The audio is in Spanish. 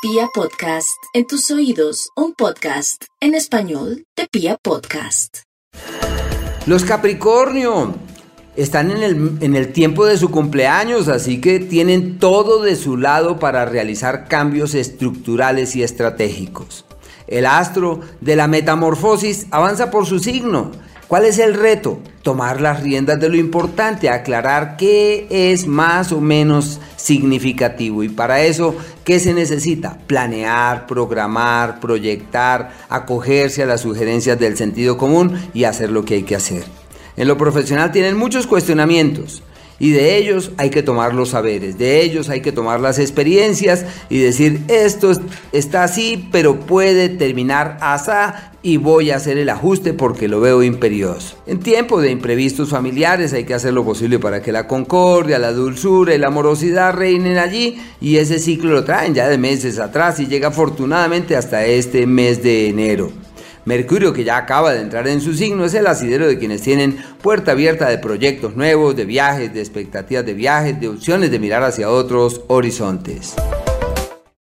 Pia Podcast, en tus oídos, un podcast en español de Pia Podcast. Los Capricornio están en el, en el tiempo de su cumpleaños, así que tienen todo de su lado para realizar cambios estructurales y estratégicos. El astro de la metamorfosis avanza por su signo ¿Cuál es el reto? Tomar las riendas de lo importante, aclarar qué es más o menos significativo. Y para eso, ¿qué se necesita? Planear, programar, proyectar, acogerse a las sugerencias del sentido común y hacer lo que hay que hacer. En lo profesional tienen muchos cuestionamientos. Y de ellos hay que tomar los saberes, de ellos hay que tomar las experiencias y decir, esto está así, pero puede terminar asá y voy a hacer el ajuste porque lo veo imperioso. En tiempo de imprevistos familiares hay que hacer lo posible para que la concordia, la dulzura y la amorosidad reinen allí y ese ciclo lo traen ya de meses atrás y llega afortunadamente hasta este mes de enero. Mercurio, que ya acaba de entrar en su signo, es el asidero de quienes tienen puerta abierta de proyectos nuevos, de viajes, de expectativas de viajes, de opciones de mirar hacia otros horizontes.